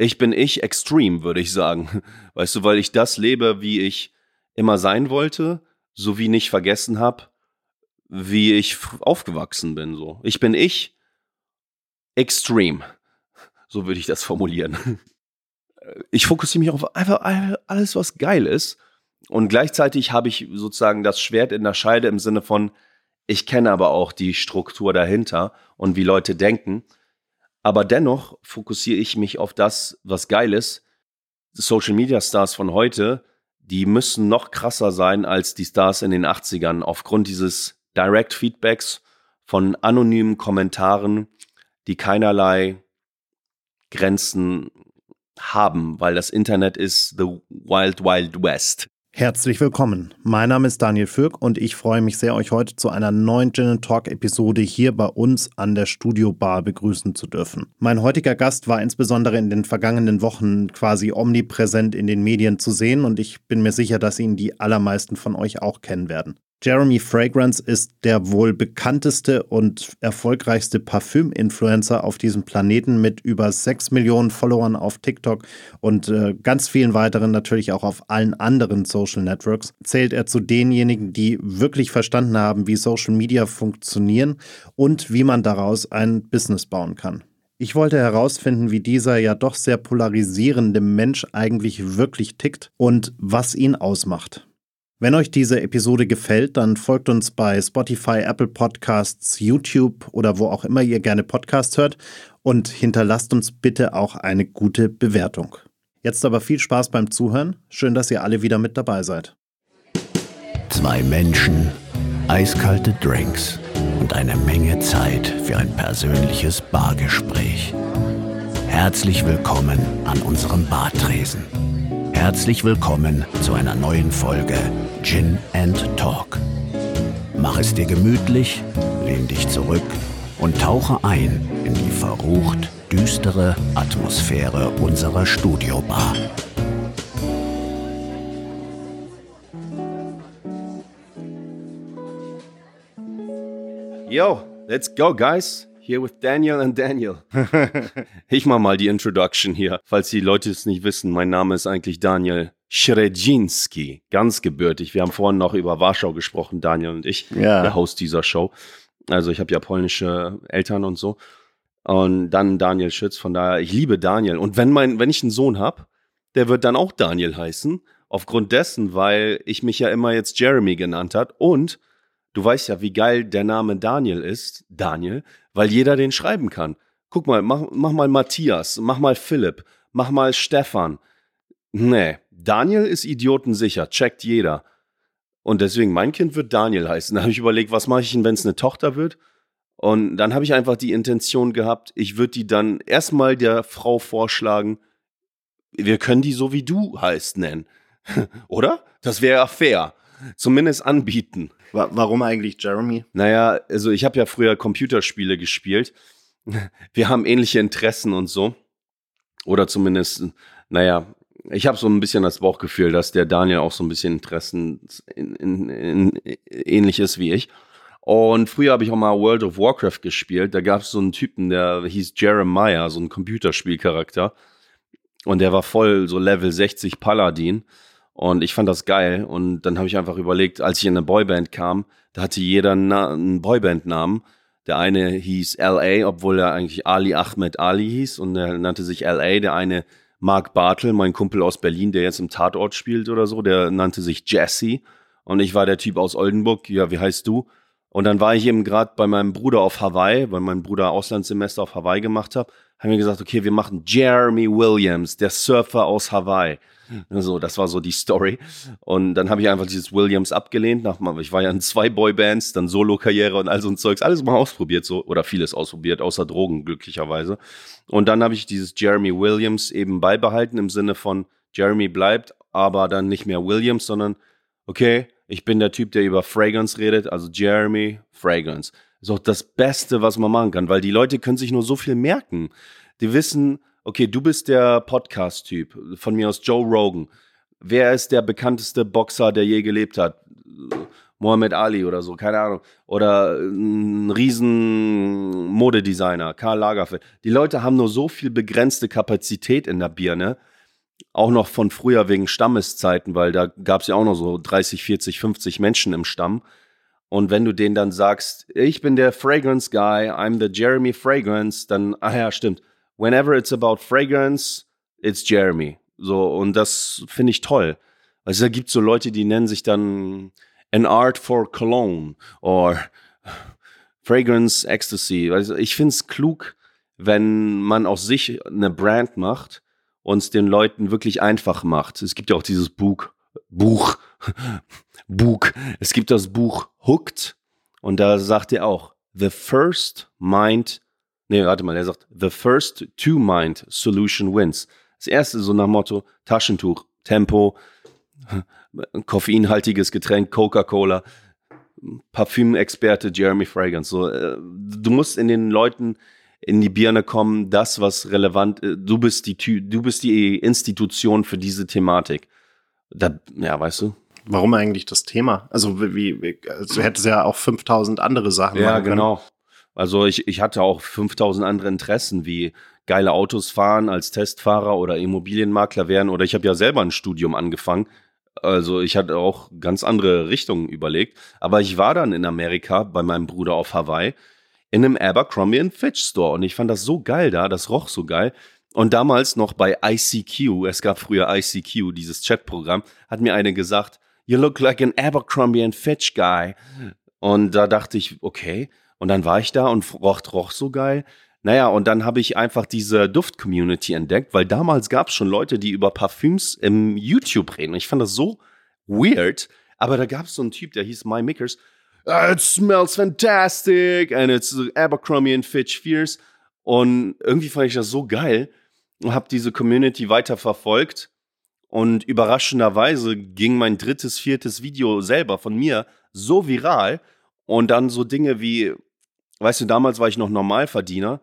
Ich bin ich extrem, würde ich sagen. Weißt du, weil ich das lebe, wie ich immer sein wollte, sowie nicht vergessen habe, wie ich aufgewachsen bin. So. Ich bin ich extrem. So würde ich das formulieren. Ich fokussiere mich auf einfach alles, was geil ist. Und gleichzeitig habe ich sozusagen das Schwert in der Scheide im Sinne von, ich kenne aber auch die Struktur dahinter und wie Leute denken. Aber dennoch fokussiere ich mich auf das, was geil ist. Social Media Stars von heute, die müssen noch krasser sein als die Stars in den 80ern aufgrund dieses Direct Feedbacks von anonymen Kommentaren, die keinerlei Grenzen haben, weil das Internet ist the wild, wild west. Herzlich willkommen. Mein Name ist Daniel Fürk und ich freue mich sehr, euch heute zu einer neuen Gin Talk Episode hier bei uns an der Studio Bar begrüßen zu dürfen. Mein heutiger Gast war insbesondere in den vergangenen Wochen quasi omnipräsent in den Medien zu sehen und ich bin mir sicher, dass ihn die allermeisten von euch auch kennen werden. Jeremy Fragrance ist der wohl bekannteste und erfolgreichste Parfüm-Influencer auf diesem Planeten mit über 6 Millionen Followern auf TikTok und äh, ganz vielen weiteren natürlich auch auf allen anderen Social Networks. Zählt er zu denjenigen, die wirklich verstanden haben, wie Social Media funktionieren und wie man daraus ein Business bauen kann. Ich wollte herausfinden, wie dieser ja doch sehr polarisierende Mensch eigentlich wirklich tickt und was ihn ausmacht. Wenn euch diese Episode gefällt, dann folgt uns bei Spotify, Apple Podcasts, YouTube oder wo auch immer ihr gerne Podcasts hört und hinterlasst uns bitte auch eine gute Bewertung. Jetzt aber viel Spaß beim Zuhören. Schön, dass ihr alle wieder mit dabei seid. Zwei Menschen, eiskalte Drinks und eine Menge Zeit für ein persönliches Bargespräch. Herzlich willkommen an unserem Bartresen. Herzlich willkommen zu einer neuen Folge Gin and Talk. Mach es dir gemütlich, lehn dich zurück und tauche ein in die verrucht düstere Atmosphäre unserer Studiobar. Yo, let's go, guys. Here with Daniel and Daniel. ich mach mal die Introduction hier. Falls die Leute es nicht wissen, mein Name ist eigentlich Daniel Schredzinski. Ganz gebürtig. Wir haben vorhin noch über Warschau gesprochen, Daniel und ich, ja. der Host dieser Show. Also ich habe ja polnische Eltern und so. Und dann Daniel Schütz. Von daher, ich liebe Daniel. Und wenn, mein, wenn ich einen Sohn habe, der wird dann auch Daniel heißen. Aufgrund dessen, weil ich mich ja immer jetzt Jeremy genannt hat. Und du weißt ja, wie geil der Name Daniel ist. Daniel weil jeder den schreiben kann. Guck mal, mach, mach mal Matthias, mach mal Philipp, mach mal Stefan. Nee, Daniel ist idiotensicher, checkt jeder. Und deswegen, mein Kind wird Daniel heißen. Da habe ich überlegt, was mache ich denn, wenn es eine Tochter wird? Und dann habe ich einfach die Intention gehabt, ich würde die dann erstmal der Frau vorschlagen, wir können die so wie du heißt nennen. Oder? Das wäre ja fair. Zumindest anbieten. Warum eigentlich Jeremy? Naja, also ich habe ja früher Computerspiele gespielt. Wir haben ähnliche Interessen und so. Oder zumindest, naja, ich habe so ein bisschen das Bauchgefühl, dass der Daniel auch so ein bisschen Interessen in, in, in, ähnlich ist wie ich. Und früher habe ich auch mal World of Warcraft gespielt. Da gab es so einen Typen, der hieß Jeremiah, so ein Computerspielcharakter. Und der war voll so Level 60 Paladin. Und ich fand das geil. Und dann habe ich einfach überlegt, als ich in eine Boyband kam, da hatte jeder einen Boyband-Namen. Der eine hieß LA, obwohl er eigentlich Ali Ahmed Ali hieß und er nannte sich LA. Der eine Mark Bartel, mein Kumpel aus Berlin, der jetzt im Tatort spielt oder so, der nannte sich Jesse. Und ich war der Typ aus Oldenburg. Ja, wie heißt du? Und dann war ich eben gerade bei meinem Bruder auf Hawaii, weil mein Bruder Auslandssemester auf Hawaii gemacht hat, haben wir gesagt, okay, wir machen Jeremy Williams, der Surfer aus Hawaii. So, das war so die Story. Und dann habe ich einfach dieses Williams abgelehnt. Nach, ich war ja in zwei Boybands, dann Solo-Karriere und all so ein Zeugs. Alles mal ausprobiert, so, oder vieles ausprobiert, außer Drogen, glücklicherweise. Und dann habe ich dieses Jeremy Williams eben beibehalten im Sinne von Jeremy bleibt, aber dann nicht mehr Williams, sondern okay, ich bin der Typ, der über Fragrance redet, also Jeremy Fragrance. Ist auch das Beste, was man machen kann, weil die Leute können sich nur so viel merken. Die wissen, okay, du bist der Podcast-Typ, von mir aus Joe Rogan. Wer ist der bekannteste Boxer, der je gelebt hat? Mohammed Ali oder so, keine Ahnung. Oder ein riesen Modedesigner, Karl Lagerfeld. Die Leute haben nur so viel begrenzte Kapazität in der Birne. Auch noch von früher wegen Stammeszeiten, weil da gab es ja auch noch so 30, 40, 50 Menschen im Stamm. Und wenn du denen dann sagst, ich bin der Fragrance Guy, I'm the Jeremy Fragrance, dann, ah ja, stimmt. Whenever it's about fragrance, it's Jeremy. So, und das finde ich toll. Also da gibt es so Leute, die nennen sich dann An Art for Cologne or Fragrance Ecstasy. Also ich finde es klug, wenn man aus sich eine Brand macht und es den Leuten wirklich einfach macht. Es gibt ja auch dieses Buch, Buch, Buch. Es gibt das Buch Hooked und da sagt er auch, The First Mind, nee, warte mal, er sagt, The First Two Mind Solution Wins. Das erste so nach Motto Taschentuch, Tempo, koffeinhaltiges Getränk, Coca-Cola, Parfümexperte Jeremy Fragrance. So, äh, du musst in den Leuten in die Birne kommen, das, was relevant ist. Äh, du bist die, du bist die Institution für diese Thematik. Da, ja, weißt du? Warum eigentlich das Thema? Also, wie, wie also du hättest ja auch 5000 andere Sachen Ja, genau. Also, ich, ich hatte auch 5000 andere Interessen, wie geile Autos fahren als Testfahrer oder Immobilienmakler werden. Oder ich habe ja selber ein Studium angefangen. Also ich hatte auch ganz andere Richtungen überlegt. Aber ich war dann in Amerika bei meinem Bruder auf Hawaii in einem Abercrombie Fitch Store. Und ich fand das so geil da, das roch so geil. Und damals noch bei ICQ, es gab früher ICQ, dieses Chatprogramm, hat mir eine gesagt, You look like an Abercrombie Fitch guy. Und da dachte ich, okay. Und dann war ich da und roch, roch so geil. Naja, und dann habe ich einfach diese Duft-Community entdeckt, weil damals gab es schon Leute, die über Parfüms im YouTube reden. Ich fand das so weird. Aber da gab es so einen Typ, der hieß My Makers. It smells fantastic and it's Abercrombie and Fitch Fierce. Und irgendwie fand ich das so geil und habe diese Community weiter verfolgt. Und überraschenderweise ging mein drittes, viertes Video selber von mir so viral. Und dann so Dinge wie, weißt du, damals war ich noch Normalverdiener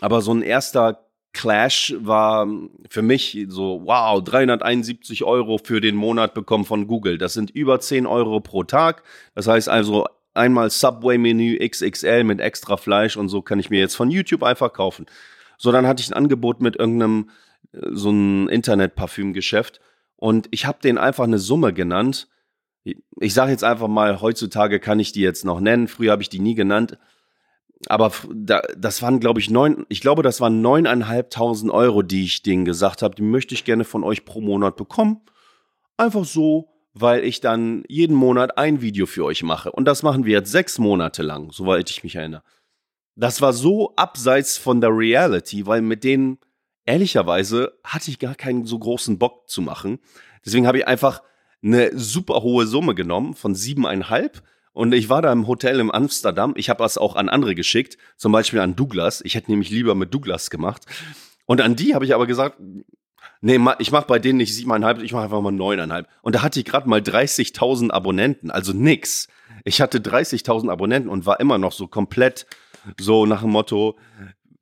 aber so ein erster Clash war für mich so, wow, 371 Euro für den Monat bekommen von Google. Das sind über 10 Euro pro Tag. Das heißt also einmal Subway-Menü XXL mit extra Fleisch und so kann ich mir jetzt von YouTube einfach kaufen. So, dann hatte ich ein Angebot mit irgendeinem, äh, so ein Internet-Parfümgeschäft und ich habe denen einfach eine Summe genannt. Ich sage jetzt einfach mal, heutzutage kann ich die jetzt noch nennen. Früher habe ich die nie genannt aber da, das waren, glaube ich, neun, ich glaube, das waren neuneinhalbtausend Euro, die ich denen gesagt habe, die möchte ich gerne von euch pro Monat bekommen. Einfach so, weil ich dann jeden Monat ein Video für euch mache. Und das machen wir jetzt sechs Monate lang, soweit ich mich erinnere. Das war so abseits von der Reality, weil mit denen, ehrlicherweise, hatte ich gar keinen so großen Bock zu machen. Deswegen habe ich einfach eine super hohe Summe genommen von siebeneinhalb und ich war da im Hotel in Amsterdam. Ich habe das auch an andere geschickt, zum Beispiel an Douglas. Ich hätte nämlich lieber mit Douglas gemacht. Und an die habe ich aber gesagt, nee, ich mache bei denen nicht siebeneinhalb, ich mache einfach mal neuneinhalb. Und da hatte ich gerade mal 30.000 Abonnenten, also nix. Ich hatte 30.000 Abonnenten und war immer noch so komplett so nach dem Motto,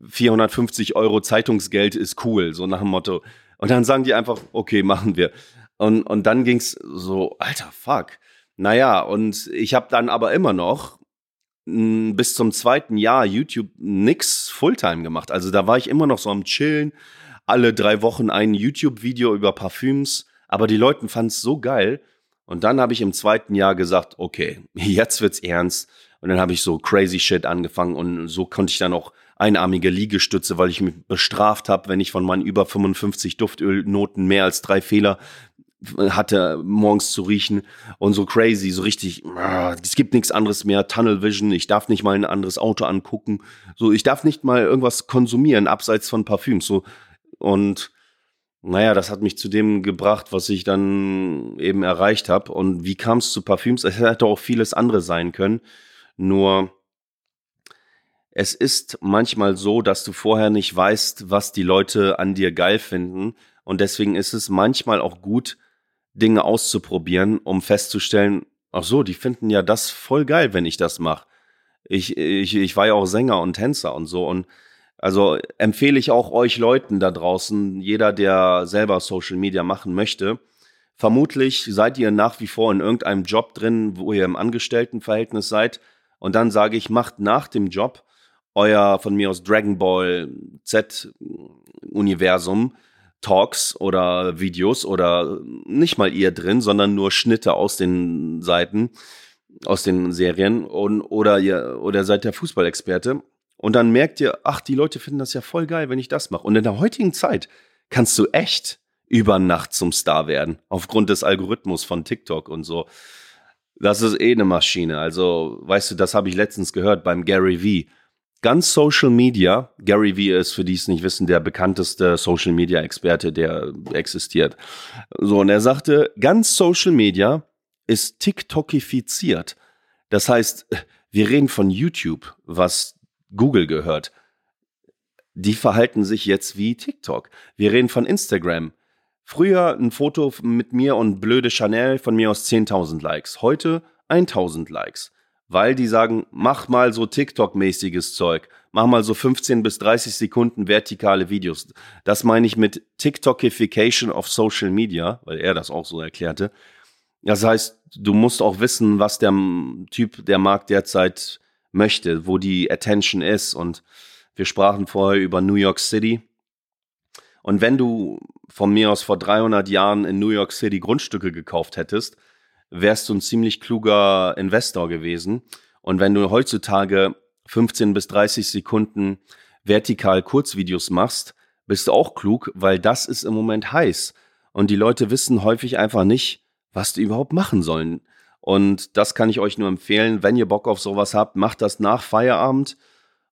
450 Euro Zeitungsgeld ist cool, so nach dem Motto. Und dann sagen die einfach, okay, machen wir. Und, und dann ging's so, alter Fuck. Naja, und ich habe dann aber immer noch hm, bis zum zweiten Jahr YouTube nix Fulltime gemacht. Also da war ich immer noch so am Chillen, alle drei Wochen ein YouTube-Video über Parfüms, aber die Leute fanden es so geil. Und dann habe ich im zweiten Jahr gesagt, okay, jetzt wird's ernst. Und dann habe ich so crazy shit angefangen und so konnte ich dann auch einarmige Liegestütze, weil ich mich bestraft habe, wenn ich von meinen über 55 Duftölnoten mehr als drei Fehler hatte, morgens zu riechen und so crazy, so richtig, ah, es gibt nichts anderes mehr, Tunnel Vision, ich darf nicht mal ein anderes Auto angucken, so, ich darf nicht mal irgendwas konsumieren, abseits von Parfüms, so, und naja, das hat mich zu dem gebracht, was ich dann eben erreicht habe. Und wie kam es zu Parfüms? Es hätte auch vieles andere sein können. Nur es ist manchmal so, dass du vorher nicht weißt, was die Leute an dir geil finden. Und deswegen ist es manchmal auch gut, Dinge auszuprobieren, um festzustellen, ach so, die finden ja das voll geil, wenn ich das mache. Ich, ich, ich war ja auch Sänger und Tänzer und so. Und also empfehle ich auch euch Leuten da draußen, jeder, der selber Social Media machen möchte, Vermutlich seid ihr nach wie vor in irgendeinem Job drin, wo ihr im Angestelltenverhältnis seid. Und dann sage ich, macht nach dem Job euer von mir aus Dragon Ball Z Universum Talks oder Videos oder nicht mal ihr drin, sondern nur Schnitte aus den Seiten, aus den Serien und, oder ihr oder seid der Fußballexperte und dann merkt ihr, ach, die Leute finden das ja voll geil, wenn ich das mache. Und in der heutigen Zeit kannst du echt über Nacht zum Star werden, aufgrund des Algorithmus von TikTok und so. Das ist eh eine Maschine. Also, weißt du, das habe ich letztens gehört beim Gary Vee. Ganz Social Media, Gary Vee ist, für die es nicht wissen, der bekannteste Social Media Experte, der existiert. So, und er sagte, ganz Social Media ist TikTokifiziert. Das heißt, wir reden von YouTube, was Google gehört. Die verhalten sich jetzt wie TikTok. Wir reden von Instagram. Früher ein Foto mit mir und blöde Chanel von mir aus 10.000 Likes. Heute 1.000 Likes. Weil die sagen, mach mal so TikTok-mäßiges Zeug. Mach mal so 15 bis 30 Sekunden vertikale Videos. Das meine ich mit TikTokification of Social Media, weil er das auch so erklärte. Das heißt, du musst auch wissen, was der Typ, der Markt derzeit möchte, wo die Attention ist. Und wir sprachen vorher über New York City. Und wenn du von mir aus vor 300 Jahren in New York City Grundstücke gekauft hättest, wärst du ein ziemlich kluger Investor gewesen. Und wenn du heutzutage 15 bis 30 Sekunden vertikal Kurzvideos machst, bist du auch klug, weil das ist im Moment heiß. Und die Leute wissen häufig einfach nicht, was die überhaupt machen sollen. Und das kann ich euch nur empfehlen, wenn ihr Bock auf sowas habt, macht das nach Feierabend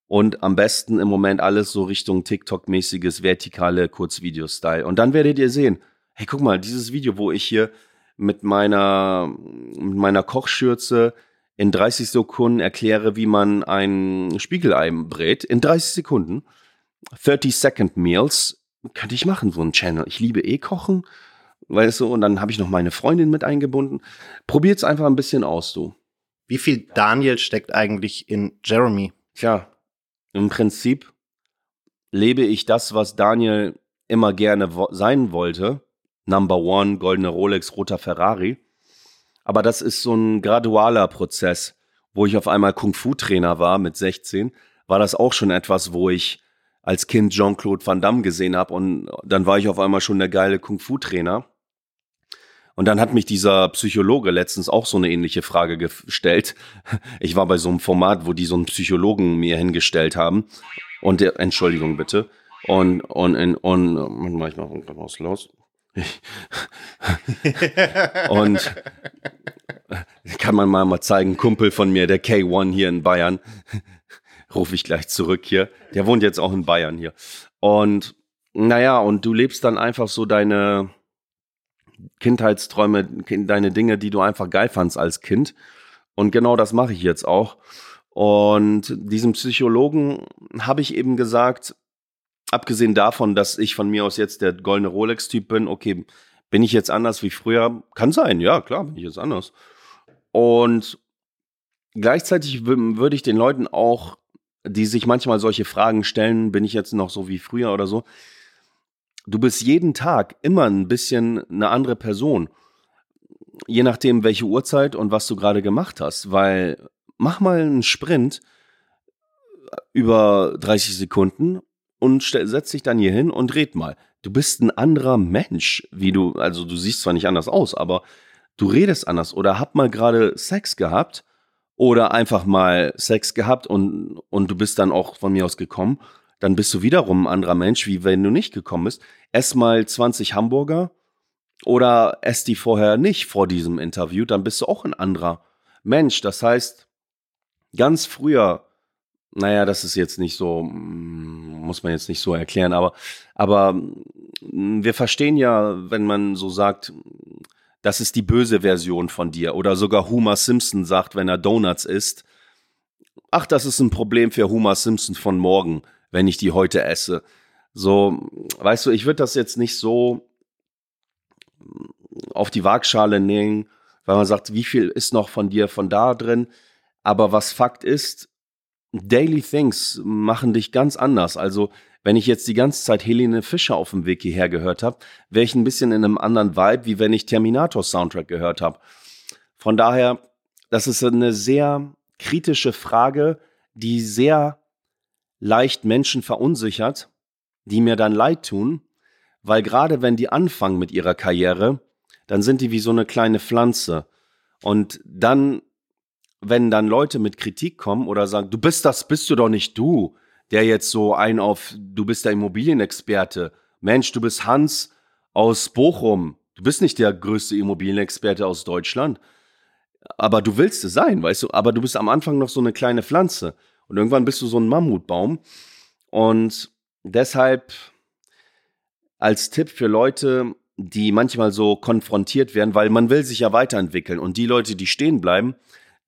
und am besten im Moment alles so Richtung TikTok-mäßiges vertikale Kurzvideo-Style. Und dann werdet ihr sehen, hey, guck mal, dieses Video, wo ich hier mit meiner, mit meiner Kochschürze in 30 Sekunden erkläre, wie man ein Spiegelei brät. In 30 Sekunden. 30 Second Meals. Könnte ich machen, so ein Channel. Ich liebe eh Kochen. Weißt du, und dann habe ich noch meine Freundin mit eingebunden. Probiert's einfach ein bisschen aus, du. Wie viel Daniel steckt eigentlich in Jeremy? Tja, im Prinzip lebe ich das, was Daniel immer gerne wo sein wollte. Number one, goldene Rolex, roter Ferrari. Aber das ist so ein gradualer Prozess. Wo ich auf einmal Kung-Fu-Trainer war mit 16, war das auch schon etwas, wo ich als Kind Jean-Claude Van Damme gesehen habe und dann war ich auf einmal schon der geile Kung-Fu-Trainer. Und dann hat mich dieser Psychologe letztens auch so eine ähnliche Frage gestellt. Ich war bei so einem Format, wo die so einen Psychologen mir hingestellt haben. Und der, Entschuldigung bitte. Und, und, und, und, mach ich was los. und kann man mal, mal zeigen, Kumpel von mir, der K1 hier in Bayern, rufe ich gleich zurück hier. Der wohnt jetzt auch in Bayern hier. Und naja, und du lebst dann einfach so deine, Kindheitsträume, deine Dinge, die du einfach geil fandst als Kind. Und genau das mache ich jetzt auch. Und diesem Psychologen habe ich eben gesagt, abgesehen davon, dass ich von mir aus jetzt der goldene Rolex-Typ bin, okay, bin ich jetzt anders wie früher? Kann sein, ja, klar, bin ich jetzt anders. Und gleichzeitig würde ich den Leuten auch, die sich manchmal solche Fragen stellen, bin ich jetzt noch so wie früher oder so, du bist jeden Tag immer ein bisschen eine andere Person. Je nachdem, welche Uhrzeit und was du gerade gemacht hast. Weil mach mal einen Sprint über 30 Sekunden und setz dich dann hier hin und red mal. Du bist ein anderer Mensch, wie du, also du siehst zwar nicht anders aus, aber du redest anders oder hab mal gerade Sex gehabt oder einfach mal Sex gehabt und, und du bist dann auch von mir aus gekommen dann bist du wiederum ein anderer Mensch, wie wenn du nicht gekommen bist. Ess mal 20 Hamburger oder ess die vorher nicht vor diesem Interview, dann bist du auch ein anderer Mensch. Das heißt, ganz früher, naja, das ist jetzt nicht so, mm, muss man jetzt nicht so erklären, aber, aber mm, wir verstehen ja, wenn man so sagt, das ist die böse Version von dir. Oder sogar Homer Simpson sagt, wenn er Donuts isst, ach, das ist ein Problem für Homer Simpson von morgen wenn ich die heute esse. So, weißt du, ich würde das jetzt nicht so auf die Waagschale nehmen, weil man sagt, wie viel ist noch von dir von da drin. Aber was Fakt ist, Daily Things machen dich ganz anders. Also, Wenn ich jetzt die ganze Zeit Helene Fischer auf dem Weg hierher gehört habe, wäre ich ein bisschen in einem anderen Vibe, wie wenn ich Terminator Soundtrack gehört habe. Von daher, das ist eine sehr kritische Frage, die sehr leicht Menschen verunsichert, die mir dann leid tun, weil gerade wenn die anfangen mit ihrer Karriere, dann sind die wie so eine kleine Pflanze. Und dann, wenn dann Leute mit Kritik kommen oder sagen, du bist das, bist du doch nicht du, der jetzt so ein auf, du bist der Immobilienexperte. Mensch, du bist Hans aus Bochum. Du bist nicht der größte Immobilienexperte aus Deutschland. Aber du willst es sein, weißt du? Aber du bist am Anfang noch so eine kleine Pflanze. Und irgendwann bist du so ein Mammutbaum. Und deshalb als Tipp für Leute, die manchmal so konfrontiert werden, weil man will sich ja weiterentwickeln. Und die Leute, die stehen bleiben,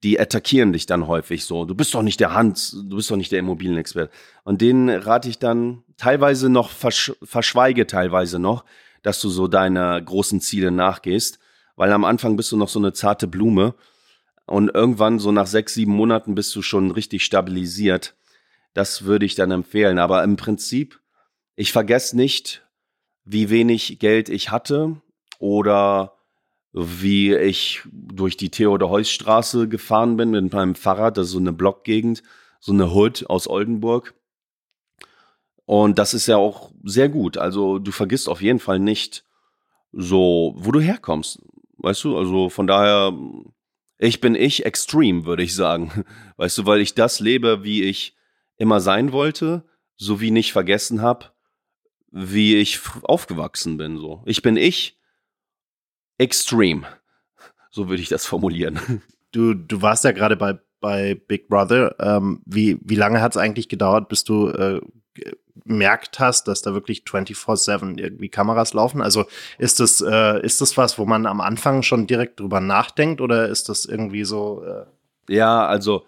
die attackieren dich dann häufig so. Du bist doch nicht der Hans, du bist doch nicht der Immobilienexperte. Und denen rate ich dann teilweise noch, versch verschweige teilweise noch, dass du so deine großen Ziele nachgehst, weil am Anfang bist du noch so eine zarte Blume und irgendwann so nach sechs, sieben Monaten bist du schon richtig stabilisiert. Das würde ich dann empfehlen. Aber im Prinzip, ich vergesse nicht, wie wenig Geld ich hatte oder wie ich durch die Theodor-Heuss-Straße gefahren bin mit meinem Fahrrad. Das ist so eine Blockgegend, so eine Hood aus Oldenburg. Und das ist ja auch sehr gut. Also du vergisst auf jeden Fall nicht so, wo du herkommst. Weißt du, also von daher, ich bin ich extrem, würde ich sagen. Weißt du, weil ich das lebe, wie ich immer sein wollte, sowie nicht vergessen habe, wie ich aufgewachsen bin. So, ich bin ich extrem. So würde ich das formulieren. Du, du warst ja gerade bei, bei Big Brother. Ähm, wie, wie lange hat es eigentlich gedauert, bis du äh, gemerkt hast, dass da wirklich 24-7 irgendwie Kameras laufen? Also ist das, äh, ist das was, wo man am Anfang schon direkt drüber nachdenkt oder ist das irgendwie so? Äh ja, also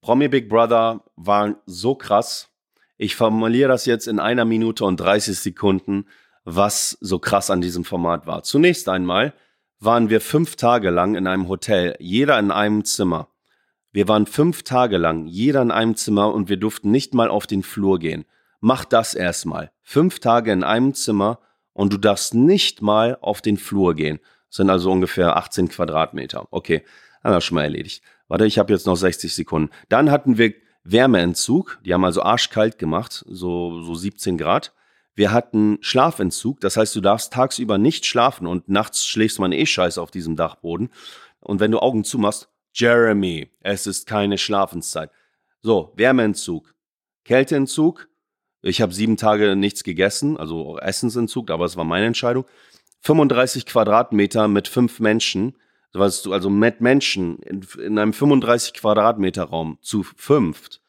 Promi Big Brother war so krass. Ich formuliere das jetzt in einer Minute und 30 Sekunden, was so krass an diesem Format war. Zunächst einmal waren wir fünf Tage lang in einem Hotel, jeder in einem Zimmer. Wir waren fünf Tage lang, jeder in einem Zimmer und wir durften nicht mal auf den Flur gehen. Mach das erstmal. Fünf Tage in einem Zimmer und du darfst nicht mal auf den Flur gehen. Das sind also ungefähr 18 Quadratmeter. Okay, haben wir schon mal erledigt. Warte, ich habe jetzt noch 60 Sekunden. Dann hatten wir Wärmeentzug. Die haben also arschkalt gemacht, so, so 17 Grad. Wir hatten Schlafentzug, das heißt, du darfst tagsüber nicht schlafen und nachts schläfst man eh scheiße auf diesem Dachboden. Und wenn du Augen zumachst, Jeremy, es ist keine Schlafenszeit. So, Wärmeentzug, Kälteentzug. Ich habe sieben Tage nichts gegessen, also Essensentzug, aber es war meine Entscheidung. 35 Quadratmeter mit fünf Menschen, also mit Menschen in, in einem 35 Quadratmeter Raum zu fünft.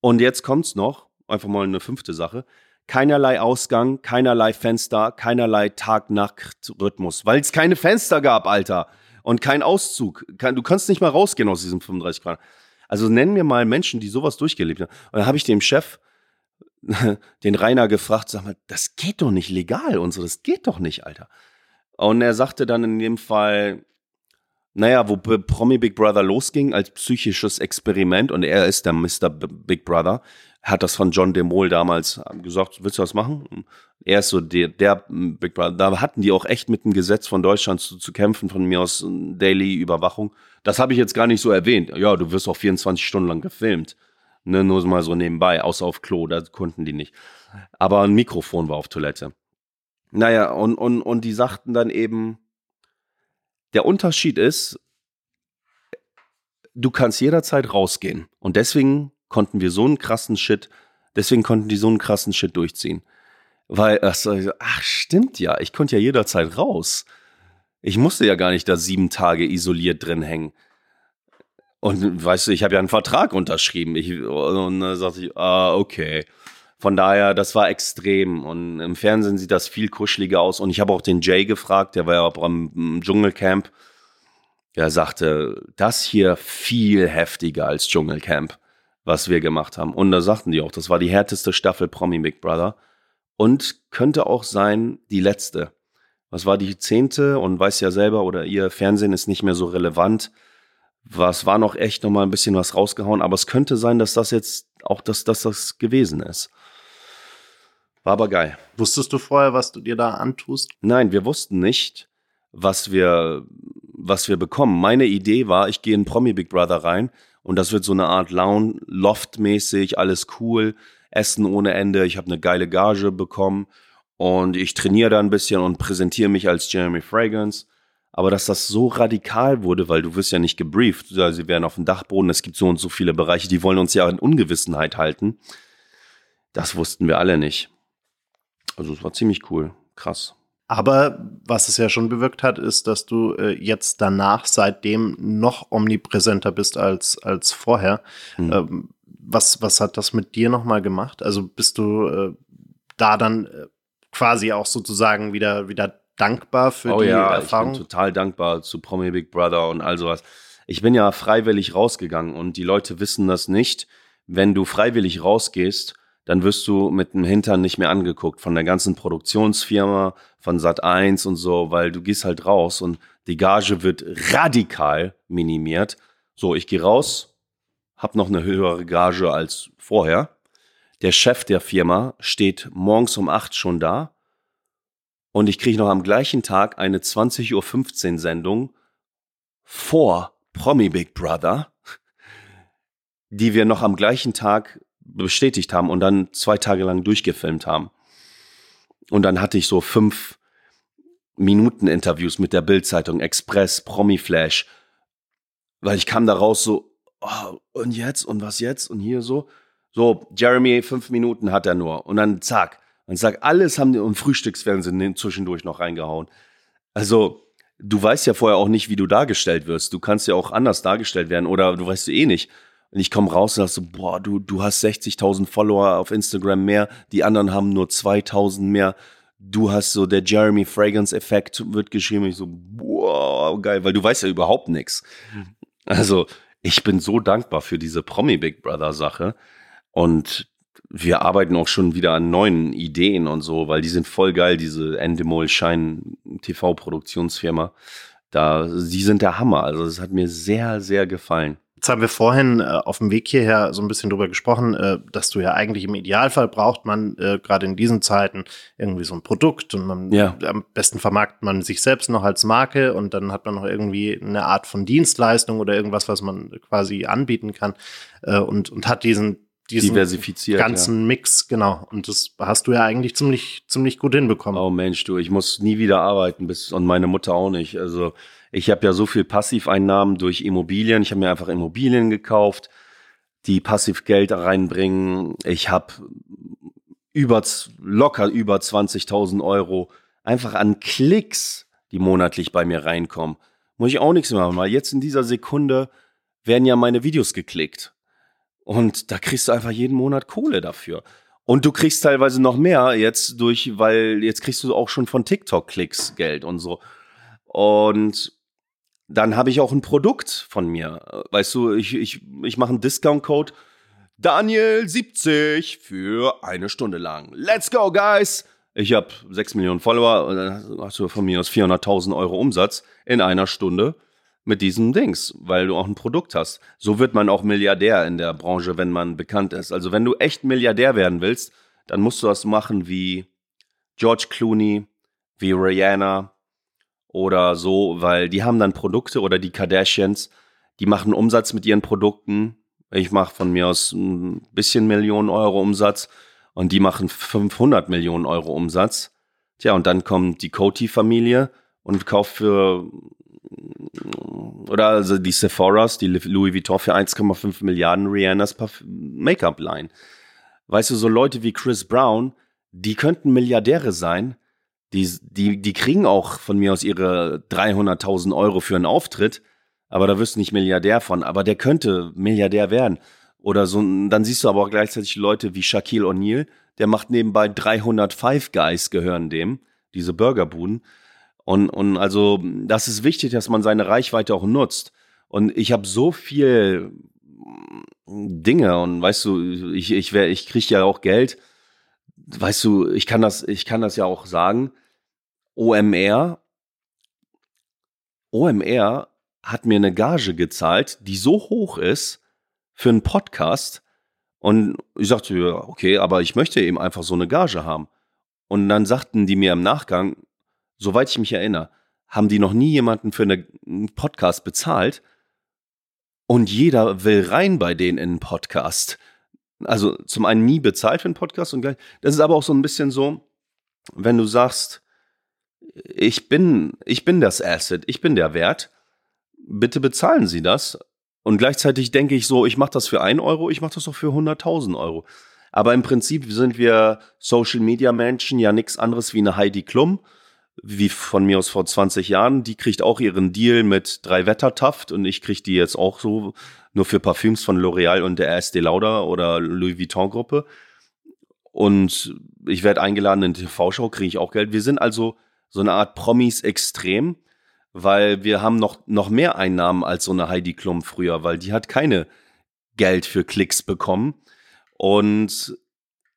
Und jetzt kommt's noch, einfach mal eine fünfte Sache keinerlei Ausgang, keinerlei Fenster, keinerlei Tag-Nacht-Rhythmus, weil es keine Fenster gab, Alter. Und kein Auszug. Du kannst nicht mal rausgehen aus diesem 35 Grad. Also nennen mir mal Menschen, die sowas durchgelebt haben. Und dann habe ich dem Chef, den Rainer, gefragt, sag mal, das geht doch nicht legal und so, das geht doch nicht, Alter. Und er sagte dann in dem Fall, naja, wo Promi Big Brother losging als psychisches Experiment und er ist der Mr. Big Brother, hat das von John DeMol damals gesagt, willst du was machen? Er ist so der, der Big Brother. Da hatten die auch echt mit dem Gesetz von Deutschland zu, zu kämpfen, von mir aus Daily Überwachung. Das habe ich jetzt gar nicht so erwähnt. Ja, du wirst auch 24 Stunden lang gefilmt. Ne, nur mal so nebenbei, außer auf Klo, da konnten die nicht. Aber ein Mikrofon war auf Toilette. Naja, und, und, und die sagten dann eben, der Unterschied ist, du kannst jederzeit rausgehen. Und deswegen konnten wir so einen krassen Shit, deswegen konnten die so einen krassen Shit durchziehen. Weil, ach, stimmt ja, ich konnte ja jederzeit raus. Ich musste ja gar nicht da sieben Tage isoliert drin hängen. Und weißt du, ich habe ja einen Vertrag unterschrieben. Ich, und dann sagte ich, ah, okay. Von daher, das war extrem. Und im Fernsehen sieht das viel kuscheliger aus. Und ich habe auch den Jay gefragt, der war ja auch am Dschungelcamp. Er sagte, das hier viel heftiger als Dschungelcamp, was wir gemacht haben. Und da sagten die auch, das war die härteste Staffel Promi Big Brother. Und könnte auch sein, die letzte. Was war die zehnte? Und weiß ja selber, oder ihr Fernsehen ist nicht mehr so relevant. Was war noch echt nochmal ein bisschen was rausgehauen. Aber es könnte sein, dass das jetzt auch, dass, dass das gewesen ist. War aber geil. Wusstest du vorher, was du dir da antust? Nein, wir wussten nicht, was wir, was wir bekommen. Meine Idee war, ich gehe in Promi Big Brother rein und das wird so eine Art Lounge, Loft-mäßig, alles cool, Essen ohne Ende. Ich habe eine geile Gage bekommen und ich trainiere da ein bisschen und präsentiere mich als Jeremy Fragrance. Aber dass das so radikal wurde, weil du wirst ja nicht gebrieft, sie werden auf dem Dachboden, es gibt so und so viele Bereiche, die wollen uns ja in Ungewissenheit halten. Das wussten wir alle nicht. Also es war ziemlich cool, krass. Aber was es ja schon bewirkt hat, ist, dass du äh, jetzt danach seitdem noch omnipräsenter bist als, als vorher. Mhm. Ähm, was, was hat das mit dir nochmal gemacht? Also bist du äh, da dann äh, quasi auch sozusagen wieder, wieder dankbar für oh, die ja, Erfahrung? Ich bin total dankbar zu Promi Big Brother und all sowas. Ich bin ja freiwillig rausgegangen und die Leute wissen das nicht. Wenn du freiwillig rausgehst, dann wirst du mit dem Hintern nicht mehr angeguckt von der ganzen Produktionsfirma, von Sat 1 und so, weil du gehst halt raus und die Gage wird radikal minimiert. So, ich gehe raus, hab noch eine höhere Gage als vorher. Der Chef der Firma steht morgens um 8 schon da und ich kriege noch am gleichen Tag eine 20.15 Uhr Sendung vor Promi Big Brother, die wir noch am gleichen Tag bestätigt haben und dann zwei Tage lang durchgefilmt haben. Und dann hatte ich so fünf Minuten Interviews mit der Bildzeitung, Express, Promi Flash, weil ich kam da raus so, oh, und jetzt und was jetzt und hier so. So, Jeremy, fünf Minuten hat er nur. Und dann zack. Und sag, alles haben die und Frühstücksfernsehen zwischendurch noch reingehauen. Also, du weißt ja vorher auch nicht, wie du dargestellt wirst. Du kannst ja auch anders dargestellt werden oder du weißt eh nicht. Und ich komme raus und sag so, boah, du, du hast 60.000 Follower auf Instagram mehr, die anderen haben nur 2.000 mehr. Du hast so der Jeremy Fragrance Effekt wird geschrieben. Ich so, boah, geil, weil du weißt ja überhaupt nichts. Also, ich bin so dankbar für diese Promi Big Brother Sache. Und wir arbeiten auch schon wieder an neuen Ideen und so, weil die sind voll geil, diese Endemol Shine TV Produktionsfirma. Da, die sind der Hammer. Also, es hat mir sehr, sehr gefallen. Jetzt haben wir vorhin äh, auf dem Weg hierher so ein bisschen drüber gesprochen, äh, dass du ja eigentlich im Idealfall braucht man äh, gerade in diesen Zeiten irgendwie so ein Produkt und man ja. am besten vermarktet man sich selbst noch als Marke und dann hat man noch irgendwie eine Art von Dienstleistung oder irgendwas, was man quasi anbieten kann äh, und, und hat diesen diesen ganzen ja. Mix, genau. Und das hast du ja eigentlich ziemlich, ziemlich gut hinbekommen. Oh Mensch, du, ich muss nie wieder arbeiten bis und meine Mutter auch nicht. Also ich habe ja so viel Passiveinnahmen durch Immobilien. Ich habe mir einfach Immobilien gekauft, die passiv Geld reinbringen. Ich habe über, locker über 20.000 Euro einfach an Klicks, die monatlich bei mir reinkommen. Muss ich auch nichts machen, weil jetzt in dieser Sekunde werden ja meine Videos geklickt. Und da kriegst du einfach jeden Monat Kohle dafür. Und du kriegst teilweise noch mehr jetzt durch, weil jetzt kriegst du auch schon von TikTok-Klicks Geld und so. Und dann habe ich auch ein Produkt von mir. Weißt du, ich, ich, ich mache einen Discount-Code. Daniel 70 für eine Stunde lang. Let's go, guys! Ich habe 6 Millionen Follower und dann hast du von mir aus 400.000 Euro Umsatz in einer Stunde mit diesen Dings, weil du auch ein Produkt hast. So wird man auch Milliardär in der Branche, wenn man bekannt ist. Also wenn du echt Milliardär werden willst, dann musst du das machen wie George Clooney, wie Rihanna, oder so, weil die haben dann Produkte oder die Kardashians, die machen Umsatz mit ihren Produkten. Ich mache von mir aus ein bisschen Millionen Euro Umsatz und die machen 500 Millionen Euro Umsatz. Tja, und dann kommt die Coty-Familie und kauft für oder also die Sephoras, die Louis Vuitton für 1,5 Milliarden Rihannas Make-up-Line. Weißt du, so Leute wie Chris Brown, die könnten Milliardäre sein, die, die, die kriegen auch von mir aus ihre 300.000 Euro für einen Auftritt, aber da wirst du nicht Milliardär von. Aber der könnte Milliardär werden. Oder so, dann siehst du aber auch gleichzeitig Leute wie Shaquille O'Neal, der macht nebenbei 305 Guys gehören dem, diese Burgerbuden. Und, und also, das ist wichtig, dass man seine Reichweite auch nutzt. Und ich habe so viel Dinge und weißt du, ich, ich, ich kriege ja auch Geld. Weißt du, ich kann das, ich kann das ja auch sagen. OMR, OMR hat mir eine Gage gezahlt, die so hoch ist für einen Podcast Und ich sagte, ja, okay, aber ich möchte eben einfach so eine Gage haben. Und dann sagten die mir im Nachgang, soweit ich mich erinnere, haben die noch nie jemanden für einen Podcast bezahlt. Und jeder will rein bei denen in einen Podcast. Also zum einen nie bezahlt für einen Podcast und gleich. Das ist aber auch so ein bisschen so, wenn du sagst, ich bin, ich bin das Asset, ich bin der Wert, bitte bezahlen Sie das. Und gleichzeitig denke ich so, ich mache das für ein Euro, ich mache das doch für 100.000 Euro. Aber im Prinzip sind wir Social Media Menschen ja nichts anderes wie eine Heidi Klum, wie von mir aus vor 20 Jahren. Die kriegt auch ihren Deal mit drei Wettertaft und ich kriege die jetzt auch so nur für Parfüms von L'Oreal und der Estee Lauder oder Louis Vuitton Gruppe. Und ich werde eingeladen in die TV-Show, kriege ich auch Geld. Wir sind also so eine Art Promis extrem, weil wir haben noch, noch mehr Einnahmen als so eine Heidi Klum früher, weil die hat keine Geld für Klicks bekommen. Und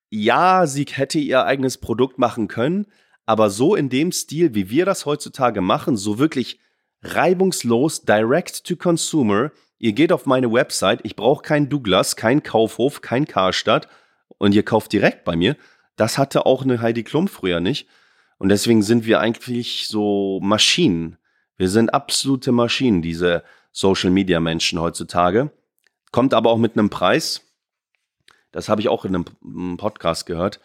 ja, sie hätte ihr eigenes Produkt machen können, aber so in dem Stil, wie wir das heutzutage machen, so wirklich reibungslos, direct to consumer. Ihr geht auf meine Website, ich brauche kein Douglas, kein Kaufhof, kein Karstadt und ihr kauft direkt bei mir. Das hatte auch eine Heidi Klum früher nicht. Und deswegen sind wir eigentlich so Maschinen. Wir sind absolute Maschinen, diese Social Media Menschen heutzutage. Kommt aber auch mit einem Preis. Das habe ich auch in einem Podcast gehört.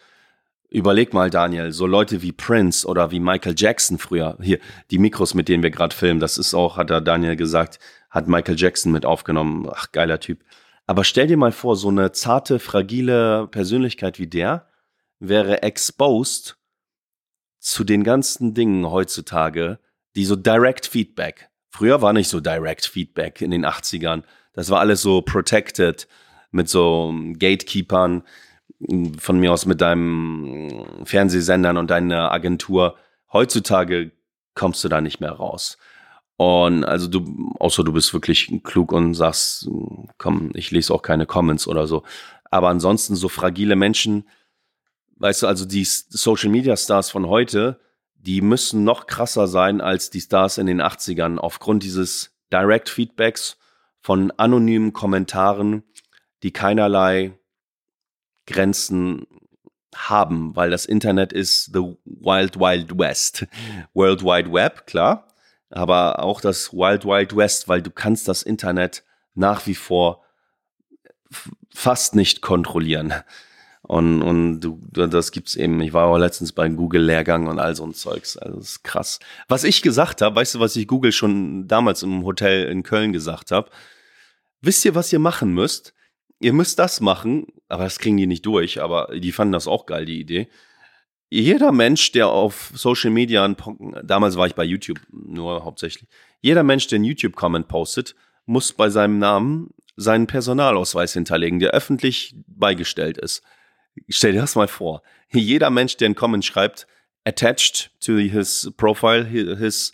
Überleg mal, Daniel, so Leute wie Prince oder wie Michael Jackson früher, hier, die Mikros, mit denen wir gerade filmen, das ist auch, hat der Daniel gesagt, hat Michael Jackson mit aufgenommen. Ach, geiler Typ. Aber stell dir mal vor, so eine zarte, fragile Persönlichkeit wie der wäre exposed zu den ganzen Dingen heutzutage, die so Direct Feedback. Früher war nicht so Direct Feedback in den 80ern. Das war alles so protected mit so Gatekeepern von mir aus mit deinem Fernsehsendern und deiner Agentur. Heutzutage kommst du da nicht mehr raus. Und also du, außer du bist wirklich klug und sagst, komm, ich lese auch keine Comments oder so. Aber ansonsten so fragile Menschen, Weißt du, also die Social Media Stars von heute, die müssen noch krasser sein als die Stars in den 80ern aufgrund dieses Direct Feedbacks von anonymen Kommentaren, die keinerlei Grenzen haben, weil das Internet ist the Wild Wild West. World Wide Web, klar, aber auch das Wild Wild West, weil du kannst das Internet nach wie vor fast nicht kontrollieren. Und, und du, das gibt's eben. Ich war auch letztens beim Google-Lehrgang und all so ein Zeugs. Also das ist krass. Was ich gesagt habe, weißt du, was ich Google schon damals im Hotel in Köln gesagt habe? Wisst ihr, was ihr machen müsst? Ihr müsst das machen, aber das kriegen die nicht durch, aber die fanden das auch geil, die Idee. Jeder Mensch, der auf Social Media, damals war ich bei YouTube nur hauptsächlich, jeder Mensch, der einen YouTube-Comment postet, muss bei seinem Namen seinen Personalausweis hinterlegen, der öffentlich beigestellt ist. Stell dir das mal vor. Jeder Mensch, der einen Comment schreibt, attached to his profile, his,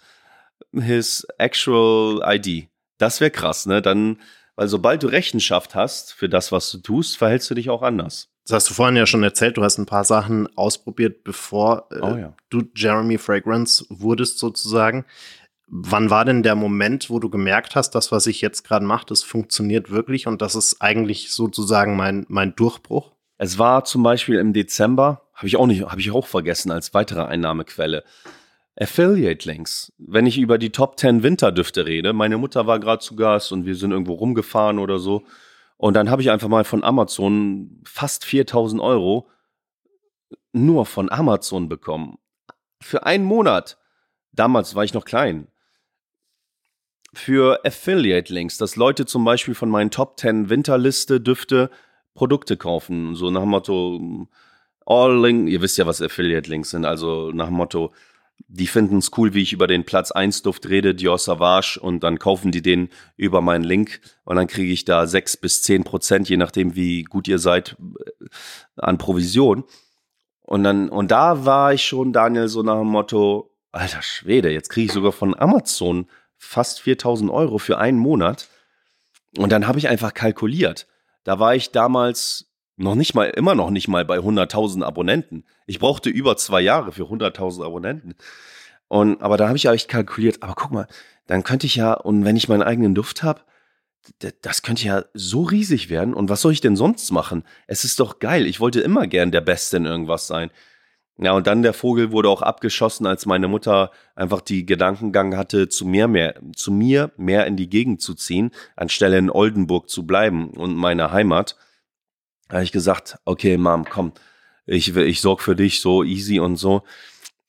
his actual ID. Das wäre krass, ne? Dann, weil sobald du Rechenschaft hast für das, was du tust, verhältst du dich auch anders. Das hast du vorhin ja schon erzählt, du hast ein paar Sachen ausprobiert, bevor äh, oh, ja. du Jeremy Fragrance wurdest sozusagen. Wann war denn der Moment, wo du gemerkt hast, das, was ich jetzt gerade mache, das funktioniert wirklich und das ist eigentlich sozusagen mein, mein Durchbruch? Es war zum Beispiel im Dezember, habe ich auch nicht, habe ich auch vergessen als weitere Einnahmequelle. Affiliate Links. Wenn ich über die Top 10 Winterdüfte rede, meine Mutter war gerade zu Gast und wir sind irgendwo rumgefahren oder so. Und dann habe ich einfach mal von Amazon fast 4000 Euro nur von Amazon bekommen. Für einen Monat. Damals war ich noch klein. Für Affiliate Links, dass Leute zum Beispiel von meinen Top 10 Winterliste Düfte Produkte kaufen. So nach dem Motto, all link, ihr wisst ja, was Affiliate-Links sind, also nach dem Motto, die finden es cool, wie ich über den Platz 1 Duft rede, Dior Savage, und dann kaufen die den über meinen Link und dann kriege ich da 6 bis 10 Prozent, je nachdem, wie gut ihr seid, äh, an Provision. Und dann, und da war ich schon, Daniel, so nach dem Motto, alter Schwede, jetzt kriege ich sogar von Amazon fast 4000 Euro für einen Monat. Und dann habe ich einfach kalkuliert. Da war ich damals noch nicht mal, immer noch nicht mal bei 100.000 Abonnenten. Ich brauchte über zwei Jahre für 100.000 Abonnenten. Und, aber da habe ich eigentlich kalkuliert, aber guck mal, dann könnte ich ja, und wenn ich meinen eigenen Duft habe, das könnte ja so riesig werden. Und was soll ich denn sonst machen? Es ist doch geil. Ich wollte immer gern der Beste in irgendwas sein. Ja, und dann der Vogel wurde auch abgeschossen, als meine Mutter einfach die Gedankengang hatte, zu mir mehr, zu mir mehr in die Gegend zu ziehen, anstelle in Oldenburg zu bleiben und meine Heimat. Da habe ich gesagt, okay, Mom, komm, ich, ich sorg für dich, so easy und so.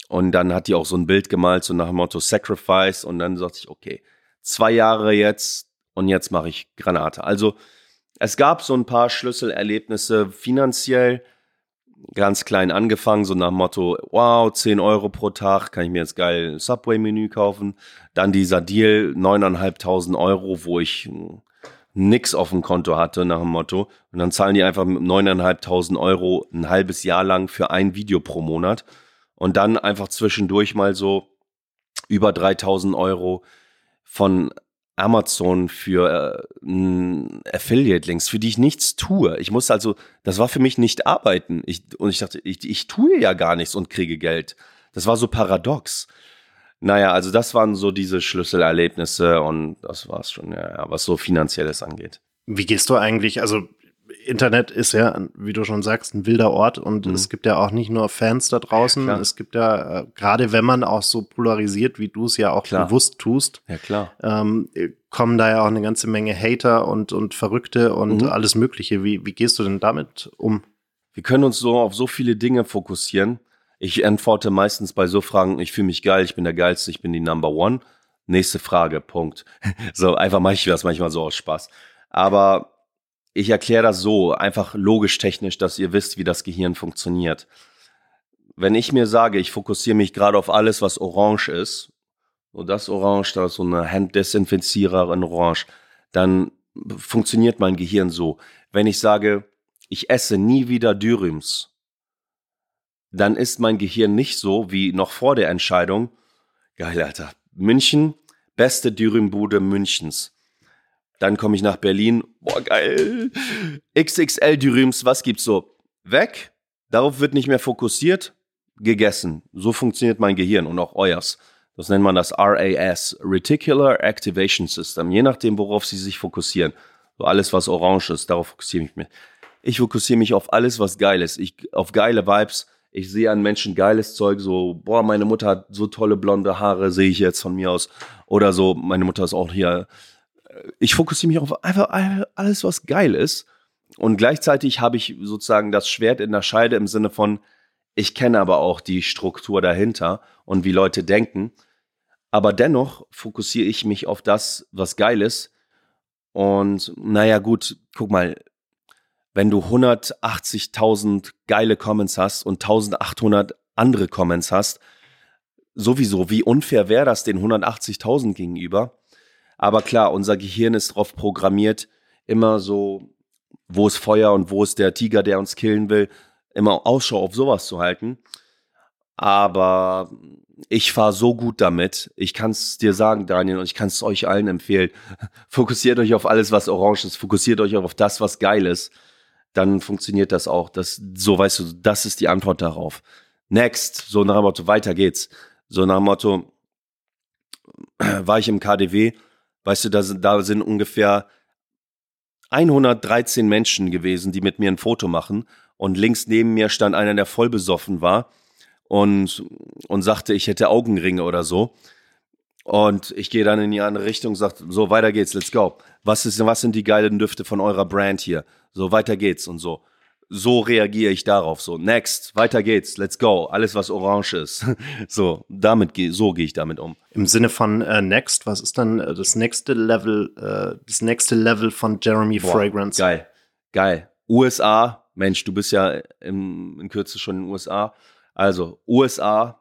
Und dann hat die auch so ein Bild gemalt, so nach dem Motto Sacrifice. Und dann sagte ich, okay, zwei Jahre jetzt und jetzt mache ich Granate. Also es gab so ein paar Schlüsselerlebnisse finanziell, ganz klein angefangen, so nach dem Motto, wow, 10 Euro pro Tag, kann ich mir jetzt geil Subway-Menü kaufen. Dann dieser Deal, 9.500 Euro, wo ich nix auf dem Konto hatte, nach dem Motto. Und dann zahlen die einfach mit 9.500 Euro ein halbes Jahr lang für ein Video pro Monat. Und dann einfach zwischendurch mal so über 3.000 Euro von Amazon für äh, Affiliate-Links, für die ich nichts tue. Ich muss also, das war für mich nicht arbeiten. Ich, und ich dachte, ich, ich tue ja gar nichts und kriege Geld. Das war so paradox. Naja, also das waren so diese Schlüsselerlebnisse und das war's schon, ja, was so finanzielles angeht. Wie gehst du eigentlich, also Internet ist ja, wie du schon sagst, ein wilder Ort und mhm. es gibt ja auch nicht nur Fans da draußen, ja, es gibt ja, äh, gerade wenn man auch so polarisiert, wie du es ja auch klar. bewusst tust, ja, klar. Ähm, kommen da ja auch eine ganze Menge Hater und, und Verrückte und mhm. alles Mögliche. Wie, wie gehst du denn damit um? Wir können uns so auf so viele Dinge fokussieren. Ich antworte meistens bei so Fragen, ich fühle mich geil, ich bin der Geilste, ich bin die Number One. Nächste Frage, Punkt. So, einfach mache ich das manchmal so aus Spaß. Aber ich erkläre das so, einfach logisch technisch, dass ihr wisst, wie das Gehirn funktioniert. Wenn ich mir sage, ich fokussiere mich gerade auf alles, was orange ist, so das Orange, da ist so eine Handdesinfizierer in Orange, dann funktioniert mein Gehirn so. Wenn ich sage, ich esse nie wieder Dürüms, dann ist mein Gehirn nicht so wie noch vor der Entscheidung. Geil, Alter. München, beste Dürümbude Münchens. Dann komme ich nach Berlin. Boah, geil. XXL Dürüms, was gibt's so? Weg. Darauf wird nicht mehr fokussiert. Gegessen. So funktioniert mein Gehirn und auch euers. Das nennt man das RAS, Reticular Activation System. Je nachdem, worauf Sie sich fokussieren. So alles, was orange ist, darauf fokussiere ich mich. Ich fokussiere mich auf alles, was geil ist. Ich, auf geile Vibes. Ich sehe an Menschen geiles Zeug, so, boah, meine Mutter hat so tolle blonde Haare, sehe ich jetzt von mir aus. Oder so, meine Mutter ist auch hier ich fokussiere mich auf einfach alles, was geil ist. Und gleichzeitig habe ich sozusagen das Schwert in der Scheide im Sinne von, ich kenne aber auch die Struktur dahinter und wie Leute denken. Aber dennoch fokussiere ich mich auf das, was geil ist. Und naja, gut, guck mal, wenn du 180.000 geile Comments hast und 1800 andere Comments hast, sowieso, wie unfair wäre das den 180.000 gegenüber? Aber klar, unser Gehirn ist darauf programmiert, immer so, wo ist Feuer und wo ist der Tiger, der uns killen will, immer Ausschau auf sowas zu halten. Aber ich fahre so gut damit. Ich kann es dir sagen, Daniel, und ich kann es euch allen empfehlen. Fokussiert euch auf alles, was orange ist. Fokussiert euch auf das, was geil ist. Dann funktioniert das auch. Das, so weißt du, das ist die Antwort darauf. Next, so nach dem Motto, weiter geht's. So nach dem Motto, war ich im KDW Weißt du, da sind, da sind ungefähr 113 Menschen gewesen, die mit mir ein Foto machen. Und links neben mir stand einer, der voll besoffen war und, und sagte, ich hätte Augenringe oder so. Und ich gehe dann in die andere Richtung und sage, so, weiter geht's, let's go. Was, ist, was sind die geilen Düfte von eurer Brand hier? So, weiter geht's und so so reagiere ich darauf. So, next, weiter geht's, let's go. Alles, was orange ist. so, damit so gehe ich damit um. Im Sinne von äh, next, was ist dann äh, das nächste Level, äh, das nächste Level von Jeremy Boah, Fragrance? Geil, geil. USA, Mensch, du bist ja im, in Kürze schon in den USA. Also, USA,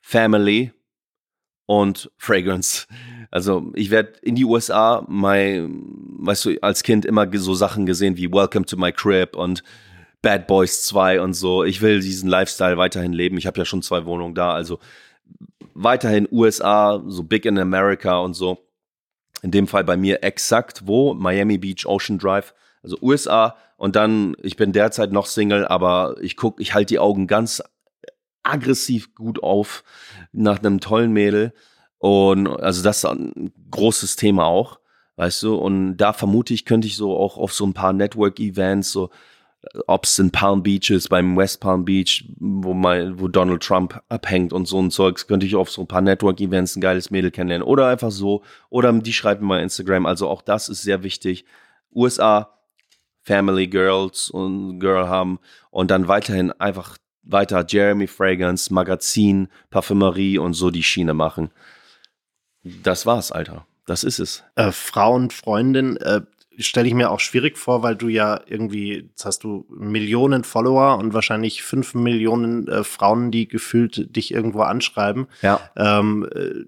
Family und Fragrance. Also ich werde in die USA, mein, weißt du, als Kind immer so Sachen gesehen wie Welcome to my Crib und Bad Boys 2 und so. Ich will diesen Lifestyle weiterhin leben. Ich habe ja schon zwei Wohnungen da, also weiterhin USA, so Big in America und so. In dem Fall bei mir exakt wo? Miami Beach, Ocean Drive, also USA. Und dann, ich bin derzeit noch Single, aber ich gucke, ich halte die Augen ganz aggressiv gut auf nach einem tollen Mädel und also das ist ein großes Thema auch. Weißt du, und da vermute ich, könnte ich so auch auf so ein paar Network-Events, so ob es in Palm Beach ist, beim West Palm Beach, wo mal, wo Donald Trump abhängt und so ein Zeugs, könnte ich auf so ein paar Network-Events ein geiles Mädel kennenlernen. Oder einfach so. Oder die schreibt mir mal Instagram. Also auch das ist sehr wichtig. USA, Family Girls und Girl haben und dann weiterhin einfach weiter Jeremy Fragrance, Magazin, Parfümerie und so die Schiene machen. Das war's, Alter. Das ist es. Äh, Frauen, Freundin, äh, stelle ich mir auch schwierig vor, weil du ja irgendwie, jetzt hast du Millionen Follower und wahrscheinlich fünf Millionen äh, Frauen, die gefühlt dich irgendwo anschreiben. Ja. Ähm, äh,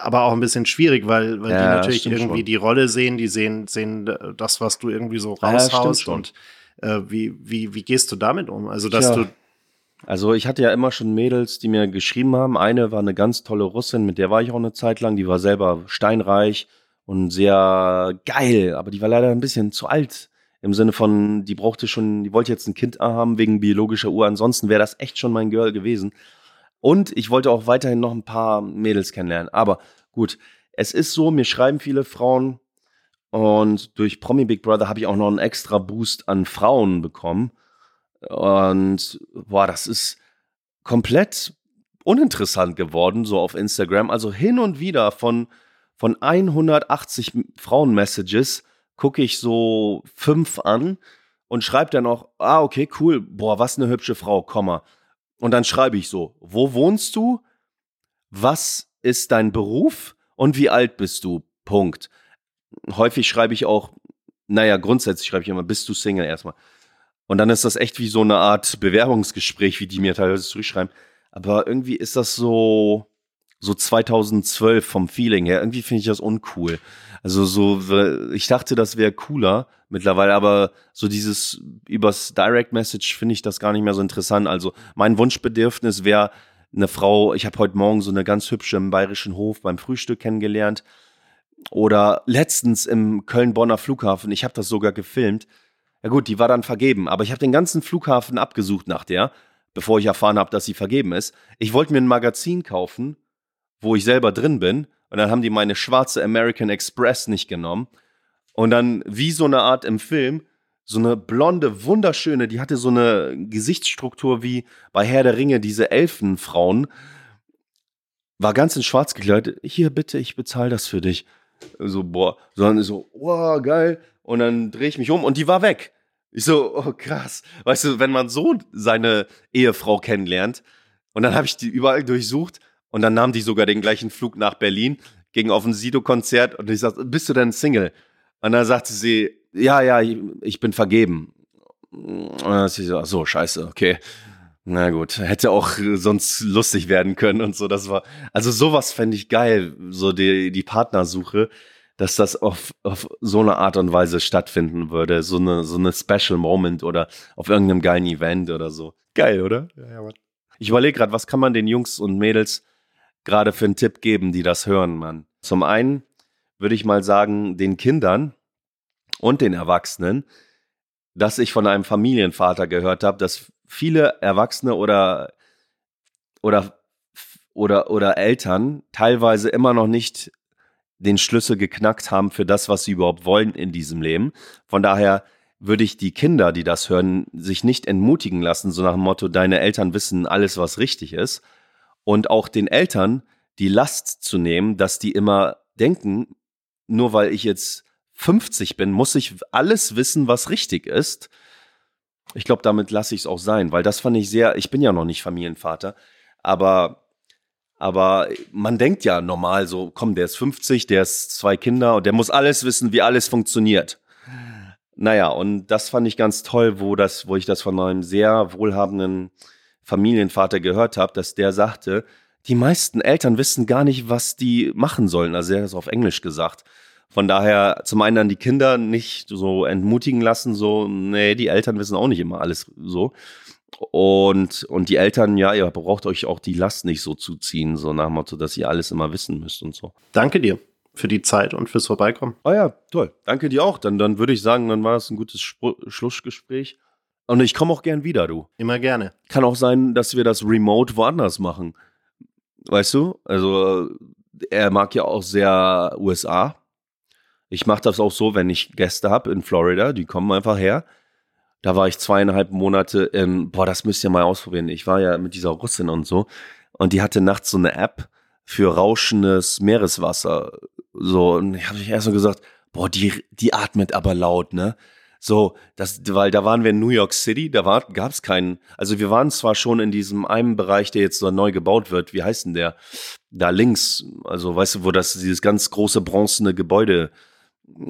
aber auch ein bisschen schwierig, weil, weil Ja, die natürlich irgendwie schon. die Rolle sehen, die sehen, sehen äh, das, was du irgendwie so Ja, raushaust. schon. und äh, wie, wie, wie gehst du damit um? Also, dass Tja. du Also ich hatte ja immer schon Mädels, die mir geschrieben haben. Eine war eine ganz tolle Russin, mit der war ich auch eine Zeit lang. Die war selber steinreich und sehr geil, aber die war leider ein bisschen zu alt. Im Sinne von, die brauchte schon, die wollte jetzt ein Kind haben wegen biologischer Uhr. Ansonsten wäre das echt schon mein Girl gewesen. Und ich wollte auch weiterhin noch ein paar Mädels kennenlernen. Aber gut, es ist so, mir schreiben viele Frauen und durch Promi Big Brother habe ich auch noch einen extra Boost an Frauen bekommen. Und boah, das ist komplett uninteressant geworden, so auf Instagram. Also hin und wieder von, von 180 Frauen-Messages gucke ich so fünf an und schreibe dann auch, ah, okay, cool, boah, was eine hübsche Frau, Komma. Und dann schreibe ich so, wo wohnst du? Was ist dein Beruf? Und wie alt bist du? Punkt. Häufig schreibe ich auch, naja, grundsätzlich schreibe ich immer, bist du Single erstmal. Und dann ist das echt wie so eine Art Bewerbungsgespräch, wie die mir teilweise zurückschreiben. Aber irgendwie ist das so, so 2012 vom Feeling her. Irgendwie finde ich das uncool. Also so, ich dachte, das wäre cooler mittlerweile, aber so dieses übers Direct Message finde ich das gar nicht mehr so interessant. Also mein Wunschbedürfnis wäre eine Frau, ich habe heute Morgen so eine ganz hübsche im Bayerischen Hof beim Frühstück kennengelernt. Oder letztens im Köln-Bonner Flughafen, ich habe das sogar gefilmt. Ja gut, die war dann vergeben, aber ich habe den ganzen Flughafen abgesucht nach der, bevor ich erfahren habe, dass sie vergeben ist. Ich wollte mir ein Magazin kaufen, wo ich selber drin bin, und dann haben die meine schwarze American Express nicht genommen. Und dann, wie so eine Art im Film, so eine blonde, wunderschöne, die hatte so eine Gesichtsstruktur wie bei Herr der Ringe, diese Elfenfrauen, war ganz in schwarz gekleidet. Hier, bitte, ich bezahle das für dich. So, boah, sondern so, wow, geil. Und dann drehe ich mich um und die war weg. Ich so, oh krass. Weißt du, wenn man so seine Ehefrau kennenlernt und dann habe ich die überall durchsucht und dann nahm die sogar den gleichen Flug nach Berlin, ging auf ein Sido-Konzert und ich sagte, bist du denn Single? Und dann sagte sie, ja, ja, ich, ich bin vergeben. Und dann sie so, ach so, scheiße, okay. Na gut, hätte auch sonst lustig werden können und so. Das war, also sowas fände ich geil, so die, die Partnersuche, dass das auf, auf so eine Art und Weise stattfinden würde. So eine, so eine Special Moment oder auf irgendeinem geilen Event oder so. Geil, oder? Ich überlege gerade, was kann man den Jungs und Mädels gerade für einen Tipp geben, die das hören, Mann? Zum einen würde ich mal sagen, den Kindern und den Erwachsenen, dass ich von einem Familienvater gehört habe, dass viele Erwachsene oder, oder, oder, oder Eltern teilweise immer noch nicht den Schlüssel geknackt haben für das, was sie überhaupt wollen in diesem Leben. Von daher würde ich die Kinder, die das hören, sich nicht entmutigen lassen, so nach dem Motto, deine Eltern wissen alles, was richtig ist. Und auch den Eltern die Last zu nehmen, dass die immer denken, nur weil ich jetzt 50 bin, muss ich alles wissen, was richtig ist. Ich glaube, damit lasse ich es auch sein, weil das fand ich sehr, ich bin ja noch nicht Familienvater, aber, aber man denkt ja normal so, komm, der ist 50, der ist zwei Kinder und der muss alles wissen, wie alles funktioniert. Naja, und das fand ich ganz toll, wo das, wo ich das von einem sehr wohlhabenden Familienvater gehört habe, dass der sagte, die meisten Eltern wissen gar nicht, was die machen sollen. Also er hat es auf Englisch gesagt. Von daher zum einen an die Kinder nicht so entmutigen lassen, so, nee, die Eltern wissen auch nicht immer alles so. Und, und die Eltern, ja, ihr braucht euch auch die Last nicht so zuziehen, so nach dem Motto, dass ihr alles immer wissen müsst und so. Danke dir für die Zeit und fürs Vorbeikommen. Oh ja, toll. Danke dir auch. Dann, dann würde ich sagen, dann war das ein gutes Spr Schlussgespräch. Und ich komme auch gern wieder, du. Immer gerne. Kann auch sein, dass wir das remote woanders machen. Weißt du? Also, er mag ja auch sehr USA. Ich mache das auch so, wenn ich Gäste habe in Florida, die kommen einfach her. Da war ich zweieinhalb Monate in, boah, das müsst ihr mal ausprobieren. Ich war ja mit dieser Russin und so. Und die hatte nachts so eine App für rauschendes Meereswasser. So, und ich habe erst so gesagt, boah, die, die atmet aber laut, ne? So, das, weil da waren wir in New York City, da war, gab's keinen, also wir waren zwar schon in diesem einen Bereich, der jetzt so neu gebaut wird, wie heißt denn der? Da links, also weißt du, wo das, dieses ganz große bronzene Gebäude,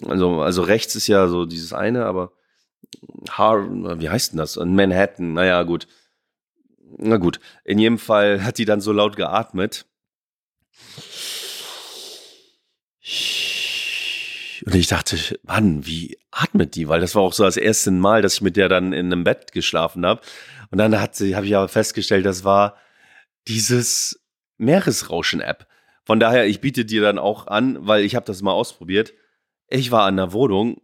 also, also rechts ist ja so dieses eine, aber Har, wie heißt denn das? In Manhattan, naja, gut. Na gut, in jedem Fall hat die dann so laut geatmet. Und ich dachte, Mann, wie atmet die? Weil das war auch so das erste Mal, dass ich mit der dann in einem Bett geschlafen habe. Und dann habe ich aber festgestellt, das war dieses Meeresrauschen-App. Von daher, ich biete dir dann auch an, weil ich habe das mal ausprobiert. Ich war an einer Wohnung,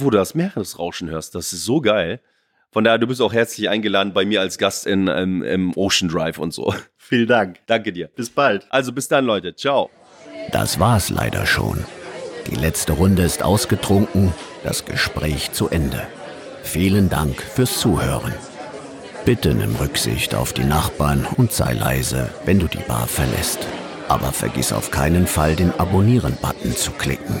wo du das Meeresrauschen hörst. Das ist so geil. Von daher, du bist auch herzlich eingeladen bei mir als Gast in, im, im Ocean Drive und so. Vielen Dank. Danke dir. Bis bald. Also bis dann, Leute. Ciao. Das war's leider schon. Die letzte Runde ist ausgetrunken, das Gespräch zu Ende. Vielen Dank fürs Zuhören. Bitte nimm Rücksicht auf die Nachbarn und sei leise, wenn du die Bar verlässt. Aber vergiss auf keinen Fall, den Abonnieren-Button zu klicken.